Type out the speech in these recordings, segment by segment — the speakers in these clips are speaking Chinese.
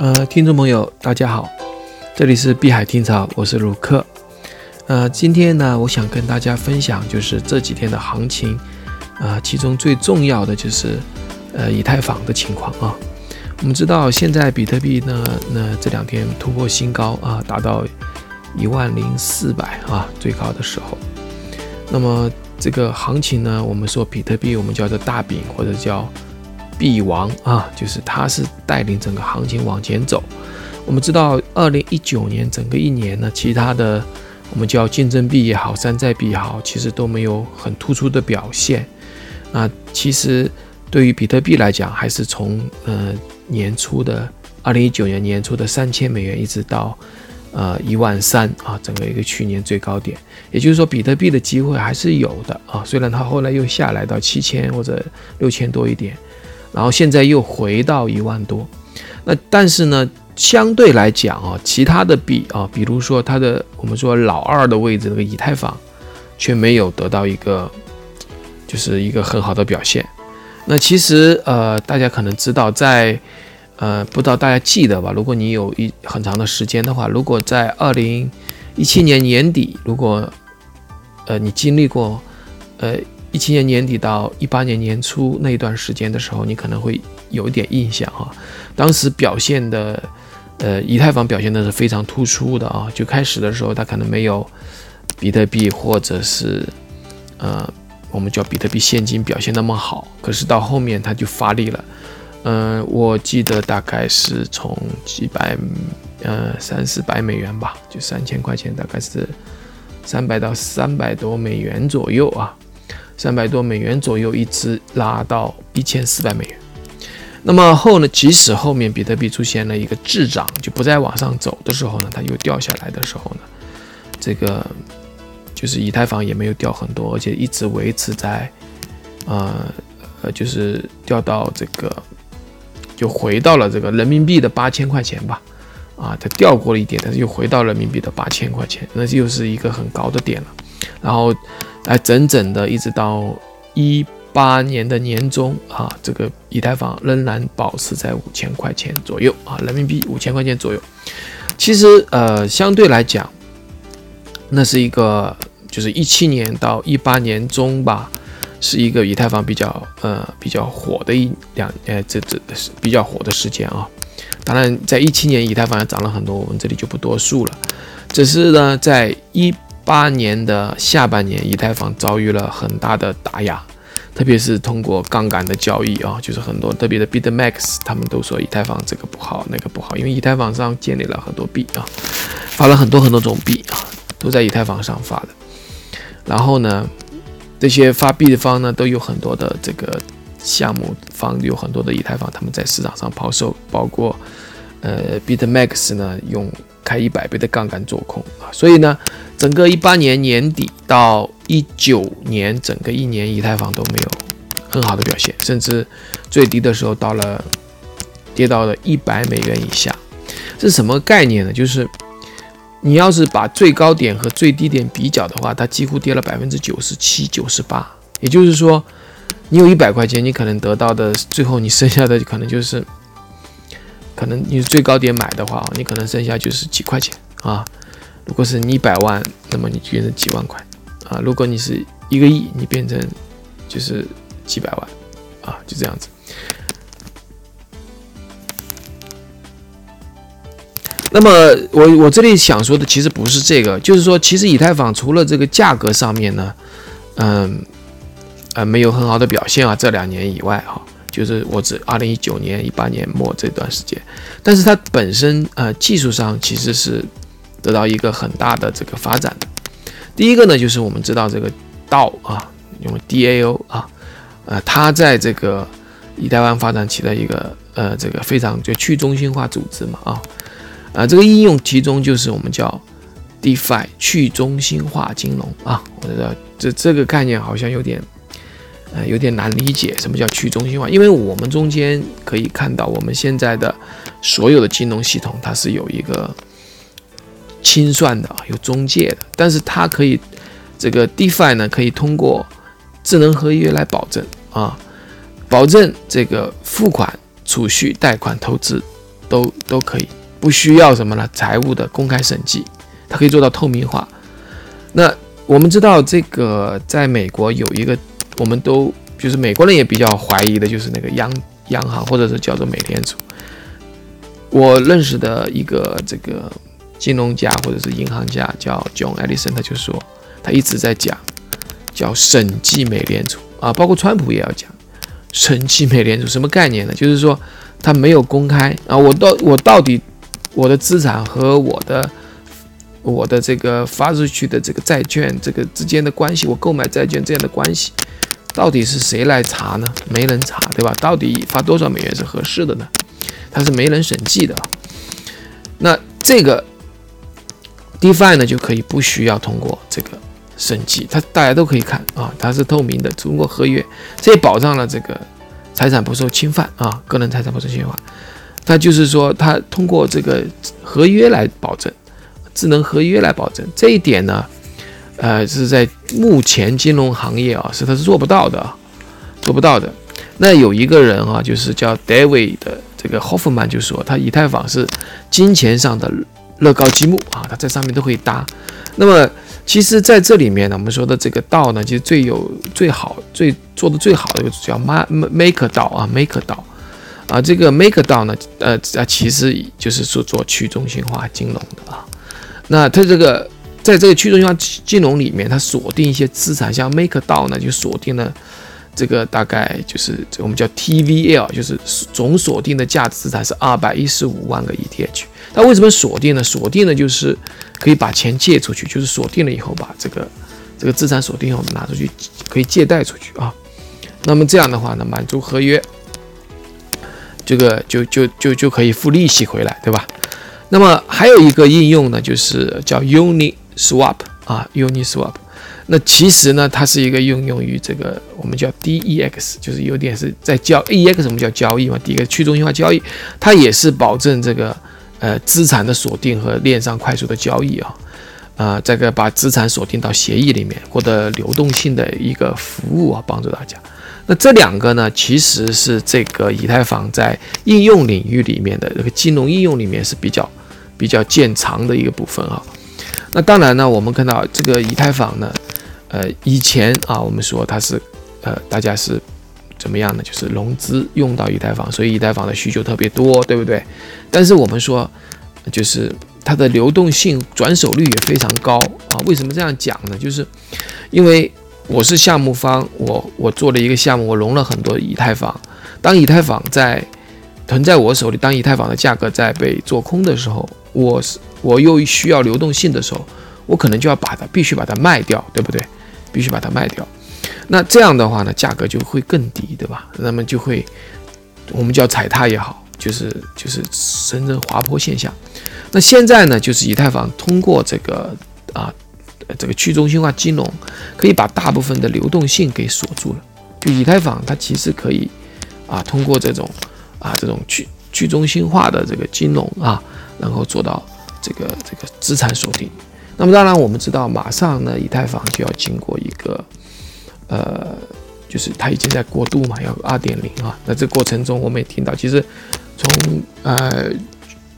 呃，听众朋友，大家好，这里是碧海听潮，我是卢克。呃，今天呢，我想跟大家分享就是这几天的行情，啊，其中最重要的就是呃以太坊的情况啊。我们知道现在比特币呢，那这两天突破新高啊，达到一万零四百啊，最高的时候。那么这个行情呢，我们说比特币我们叫做大饼或者叫。币王啊，就是它是带领整个行情往前走。我们知道，二零一九年整个一年呢，其他的我们叫竞争币也好，山寨币也好，其实都没有很突出的表现。那其实对于比特币来讲，还是从呃年初的二零一九年年初的三千美元，一直到呃一万三啊，整个一个去年最高点。也就是说，比特币的机会还是有的啊，虽然它后来又下来到七千或者六千多一点。然后现在又回到一万多，那但是呢，相对来讲啊，其他的币啊，比如说它的我们说老二的位置那个以太坊，却没有得到一个就是一个很好的表现。那其实呃，大家可能知道，在呃，不知道大家记得吧？如果你有一很长的时间的话，如果在二零一七年年底，如果呃你经历过呃。一七年年底到一八年年初那一段时间的时候，你可能会有一点印象哈。当时表现的，呃，以太坊表现的是非常突出的啊。就开始的时候，它可能没有比特币或者是呃，我们叫比特币现金表现那么好。可是到后面它就发力了。嗯，我记得大概是从几百，呃，三四百美元吧，就三千块钱，大概是三百到三百多美元左右啊。三百多美元左右，一直拉到一千四百美元。那么后呢？即使后面比特币出现了一个滞涨，就不再往上走的时候呢，它又掉下来的时候呢，这个就是以太坊也没有掉很多，而且一直维持在，呃呃，就是掉到这个，就回到了这个人民币的八千块钱吧。啊，它掉过了一点，但是又回到人民币的八千块钱，那又是一个很高的点了。然后。来整整的一直到一八年的年中啊，这个以太坊仍然保持在五千块钱左右啊，人民币五千块钱左右。其实呃，相对来讲，那是一个就是一七年到一八年中吧，是一个以太坊比较呃比较火的一两呃这这是比较火的时间啊。当然，在一七年以太坊也涨了很多，我们这里就不多述了。只是呢，在一八年的下半年，以太坊遭遇了很大的打压，特别是通过杠杆的交易啊，就是很多特别的 BitMax，他们都说以太坊这个不好，那个不好，因为以太坊上建立了很多币啊，发了很多很多种币啊，都在以太坊上发的。然后呢，这些发币的方呢，都有很多的这个项目方，有很多的以太坊，他们在市场上抛售，包括呃 BitMax 呢用。开一百倍的杠杆做空啊，所以呢，整个一八年年底到一九年整个一年，以太坊都没有很好的表现，甚至最低的时候到了跌到了一百美元以下。这是什么概念呢？就是你要是把最高点和最低点比较的话，它几乎跌了百分之九十七、九十八。也就是说，你有一百块钱，你可能得到的最后你剩下的可能就是。可能你最高点买的话，你可能剩下就是几块钱啊。如果是你一百万，那么你变成几万块啊。如果你是一个亿，你变成就是几百万啊，就这样子。那么我我这里想说的其实不是这个，就是说，其实以太坊除了这个价格上面呢，嗯，呃，没有很好的表现啊，这两年以外哈。就是我指二零一九年、一八年末这段时间，但是它本身呃技术上其实是得到一个很大的这个发展。第一个呢，就是我们知道这个道啊，用 DAO 啊，呃，它在这个以太坊发展起了一个呃这个非常就去中心化组织嘛啊，啊这个应用其中就是我们叫 DeFi 去中心化金融啊，我觉得这这个概念好像有点。呃，有点难理解什么叫去中心化，因为我们中间可以看到，我们现在的所有的金融系统它是有一个清算的，有中介的，但是它可以这个 DeFi 呢，可以通过智能合约来保证啊，保证这个付款、储蓄、贷款、投资都都可以，不需要什么呢？财务的公开审计，它可以做到透明化。那我们知道这个在美国有一个，我们都就是美国人也比较怀疑的，就是那个央央行或者是叫做美联储。我认识的一个这个金融家或者是银行家叫 John Ellison，他就说他一直在讲叫审计美联储啊，包括川普也要讲审计美联储什么概念呢？就是说他没有公开啊，我到我到底我的资产和我的我的这个发出去的这个债券这个之间的关系，我购买债券这样的关系，到底是谁来查呢？没人查，对吧？到底发多少美元是合适的呢？它是没人审计的，那这个 DeFi 呢就可以不需要通过这个审计，它大家都可以看啊，它是透明的，通过合约，这也保障了这个财产不受侵犯啊，个人财产不受侵犯。它就是说，它通过这个合约来保证，智能合约来保证这一点呢，呃，是在目前金融行业啊，是它是做不到的，做不到的。那有一个人啊，就是叫 David 的。这个 Hoffman 就说，他以太坊是金钱上的乐高积木啊，它在上面都可以搭。那么，其实在这里面呢，我们说的这个道呢，其实最有最好、最做的最好的就叫 Make 道啊，Make 道啊，这个 Make 道呢，呃啊，其实就是说做去中心化金融的啊。那它这个在这个去中心化金融里面，它锁定一些资产，像 Make 道呢，就锁定了。这个大概就是我们叫 TVL，就是总锁定的价值资产是二百一十五万个 ETH。那为什么锁定呢？锁定呢就是可以把钱借出去，就是锁定了以后把这个这个资产锁定以后拿出去可以借贷出去啊。那么这样的话呢，满足合约，这个就就就就可以付利息回来，对吧？那么还有一个应用呢，就是叫 Uniswap 啊，Uniswap。那其实呢，它是一个应用于这个我们叫 DEX，就是有点是在交 EX，什么叫交易嘛？第一个去中心化交易，它也是保证这个呃资产的锁定和链上快速的交易啊，啊，这个把资产锁定到协议里面，获得流动性的一个服务啊，帮助大家。那这两个呢，其实是这个以太坊在应用领域里面的这个金融应用里面是比较比较见长的一个部分啊。那当然呢，我们看到这个以太坊呢。呃，以前啊，我们说它是，呃，大家是怎么样呢？就是融资用到以太坊，所以以太坊的需求特别多，对不对？但是我们说，就是它的流动性、转手率也非常高啊。为什么这样讲呢？就是因为我是项目方，我我做了一个项目，我融了很多以太坊。当以太坊在囤在我手里，当以太坊的价格在被做空的时候，我是我又需要流动性的时候，我可能就要把它必须把它卖掉，对不对？必须把它卖掉，那这样的话呢，价格就会更低，对吧？那么就会，我们叫踩踏也好，就是就是形成滑坡现象。那现在呢，就是以太坊通过这个啊，这个去中心化金融，可以把大部分的流动性给锁住了。就以太坊它其实可以啊，通过这种啊这种去去中心化的这个金融啊，然后做到这个这个资产锁定。那么当然，我们知道，马上呢，以太坊就要经过一个，呃，就是它已经在过渡嘛，要二点零啊。那这过程中，我们也听到，其实从呃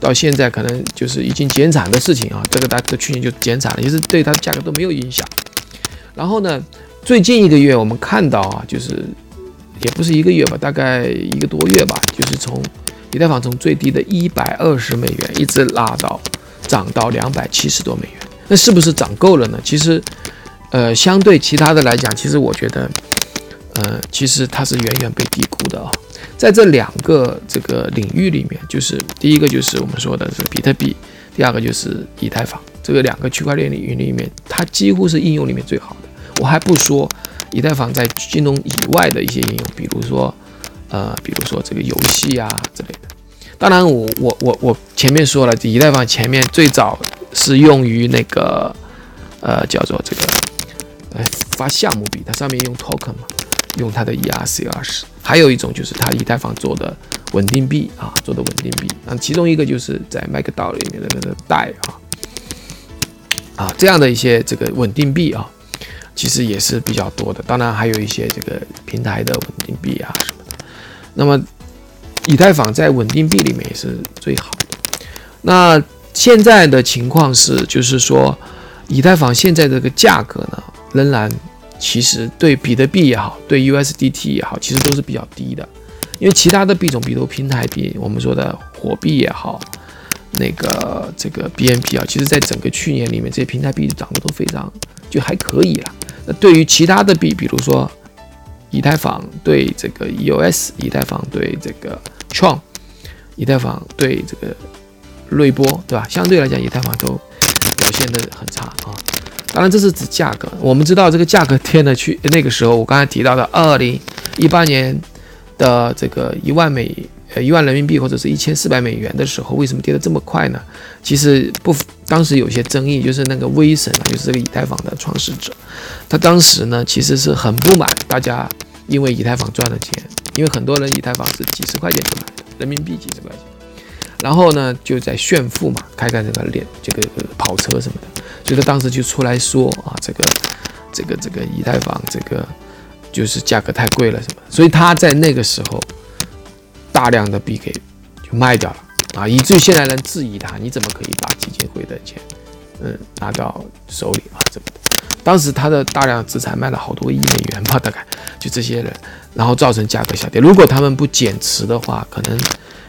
到现在，可能就是已经减产的事情啊。这个大家去年就减产了，其实对它的价格都没有影响。然后呢，最近一个月我们看到啊，就是也不是一个月吧，大概一个多月吧，就是从以太坊从最低的一百二十美元一直拉到涨到两百七十多美元。那是不是涨够了呢？其实，呃，相对其他的来讲，其实我觉得，呃，其实它是远远被低估的啊。在这两个这个领域里面，就是第一个就是我们说的是比特币，第二个就是以太坊，这个两个区块链领域里面，它几乎是应用里面最好的。我还不说以太坊在金融以外的一些应用，比如说，呃，比如说这个游戏啊之类的。当然，我我我我前面说了，以太坊前面最早。是用于那个，呃，叫做这个，呃，发项目币，它上面用 token 嘛，用它的 ERC 二十。还有一种就是它以太坊做的稳定币啊，做的稳定币。那其中一个就是在 MakerDAO 里面的那个代啊，啊，这样的一些这个稳定币啊，其实也是比较多的。当然还有一些这个平台的稳定币啊什么的。那么以太坊在稳定币里面也是最好的。那现在的情况是，就是说，以太坊现在这个价格呢，仍然其实对比特币也好，对 USDT 也好，其实都是比较低的。因为其他的币种，比如平台币，我们说的火币也好，那个这个 BNP 啊，其实在整个去年里面，这些平台币涨得都非常就还可以了。那对于其他的币，比如说以太坊对这个 EOS，以太坊对这个 Tron，以太坊对这个瑞波，对吧？相对来讲，以太坊都表现得很差啊。当然，这是指价格。我们知道这个价格跌了去那个时候，我刚才提到的二零一八年。的这个一万美呃一万人民币或者是一千四百美元的时候，为什么跌得这么快呢？其实不，当时有些争议，就是那个威神啊，就是这个以太坊的创始者，他当时呢其实是很不满，大家因为以太坊赚了钱，因为很多人以太坊是几十块钱就买的，人民币几十块钱，然后呢就在炫富嘛，开开这个脸这个跑车什么的，所以他当时就出来说啊，这个这个这个以太坊这个。就是价格太贵了，什么？所以他在那个时候大量的币给就卖掉了啊，以至于现在人质疑他，你怎么可以把基金会的钱嗯拿到手里啊？怎么的？当时他的大量资产卖了好多亿美元吧，大概就这些人，然后造成价格下跌。如果他们不减持的话，可能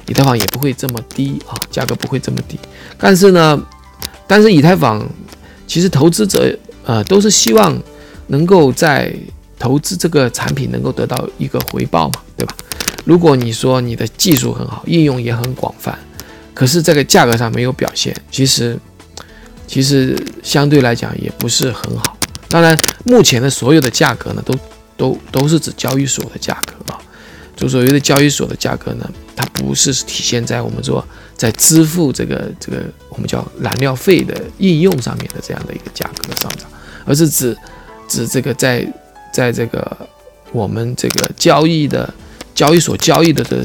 以太坊也不会这么低啊，价格不会这么低。但是呢，但是以太坊其实投资者呃都是希望能够在投资这个产品能够得到一个回报嘛，对吧？如果你说你的技术很好，应用也很广泛，可是这个价格上没有表现，其实其实相对来讲也不是很好。当然，目前的所有的价格呢，都都都是指交易所的价格啊。就所谓的交易所的价格呢，它不是体现在我们说在支付这个这个我们叫燃料费的应用上面的这样的一个价格上涨，而是指指这个在在这个我们这个交易的交易所交易的的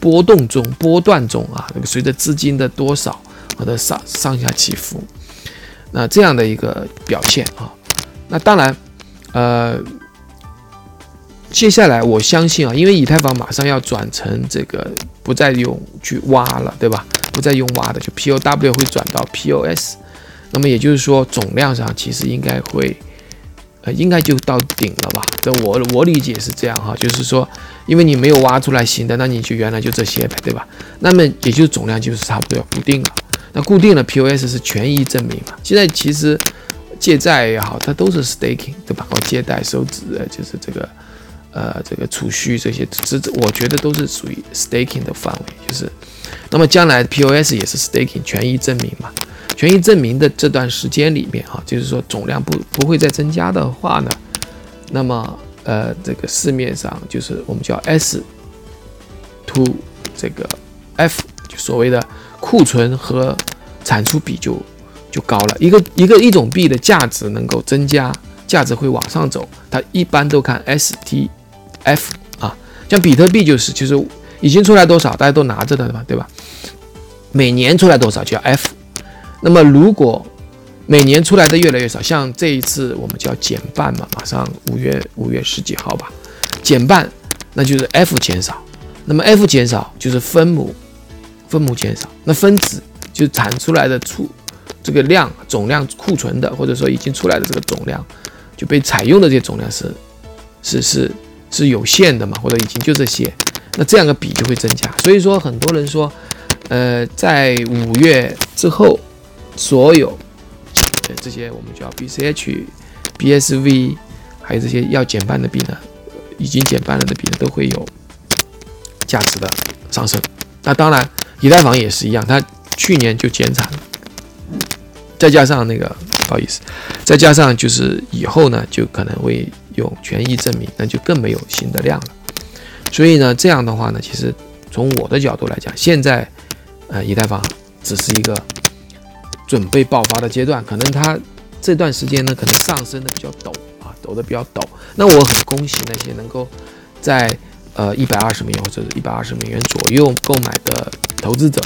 波动中波段中啊，那个随着资金的多少或者上上下起伏，那这样的一个表现啊，那当然，呃，接下来我相信啊，因为以太坊马上要转成这个不再用去挖了，对吧？不再用挖的，就 POW 会转到 POS，那么也就是说总量上其实应该会。呃应该就到顶了吧？这我我理解是这样哈，就是说，因为你没有挖出来新的，那你就原来就这些呗，对吧？那么也就总量就是差不多要固定了。那固定了，POS 是权益证明嘛？现在其实借债也好，它都是 staking，对吧？或借贷收支，就是这个呃这个储蓄这些，这我觉得都是属于 staking 的范围。就是，那么将来 POS 也是 staking 权益证明嘛？权益证明的这段时间里面，哈，就是说总量不不会再增加的话呢，那么呃，这个市面上就是我们叫 S to 这个 F，就所谓的库存和产出比就就高了。一个一个一种币的价值能够增加，价值会往上走，它一般都看 S T F 啊，像比特币就是，就是已经出来多少，大家都拿着的嘛，对吧？每年出来多少叫 F。那么，如果每年出来的越来越少，像这一次我们就要减半嘛，马上五月五月十几号吧，减半，那就是 F 减少。那么 F 减少就是分母，分母减少，那分子就产出来的出这个量总量库存的，或者说已经出来的这个总量就被采用的这些总量是是是是有限的嘛，或者已经就这些，那这样的比就会增加。所以说，很多人说，呃，在五月之后。所有这些我们叫 BCH、BSV，还有这些要减半的币呢，已经减半了的币呢，都会有价值的上升。那当然，以太坊也是一样，它去年就减产了，再加上那个不好意思，再加上就是以后呢，就可能会用权益证明，那就更没有新的量了。所以呢，这样的话呢，其实从我的角度来讲，现在呃，以太坊只是一个。准备爆发的阶段，可能它这段时间呢，可能上升的比较陡啊，陡的比较陡。那我很恭喜那些能够在呃一百二十美元或者一百二十美元左右购买的投资者。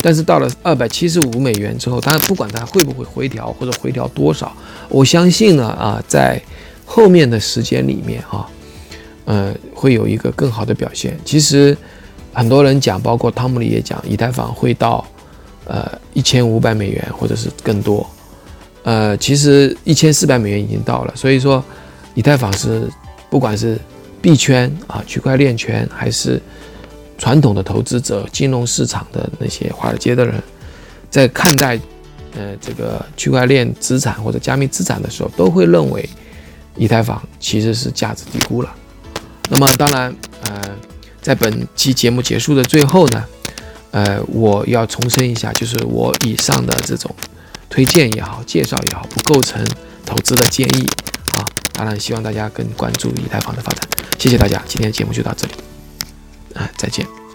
但是到了二百七十五美元之后，当然不管它会不会回调或者回调多少，我相信呢啊，在后面的时间里面啊，呃，会有一个更好的表现。其实。很多人讲，包括汤姆里也讲，以太坊会到呃一千五百美元或者是更多。呃，其实一千四百美元已经到了，所以说以太坊是不管是币圈啊、区块链圈，还是传统的投资者、金融市场的那些华尔街的人，在看待呃这个区块链资产或者加密资产的时候，都会认为以太坊其实是价值低估了。那么当然，呃，在本期节目结束的最后呢，呃，我要重申一下，就是我以上的这种推荐也好、介绍也好，不构成投资的建议啊。当然，希望大家更关注以太坊的发展。谢谢大家，今天的节目就到这里，啊，再见。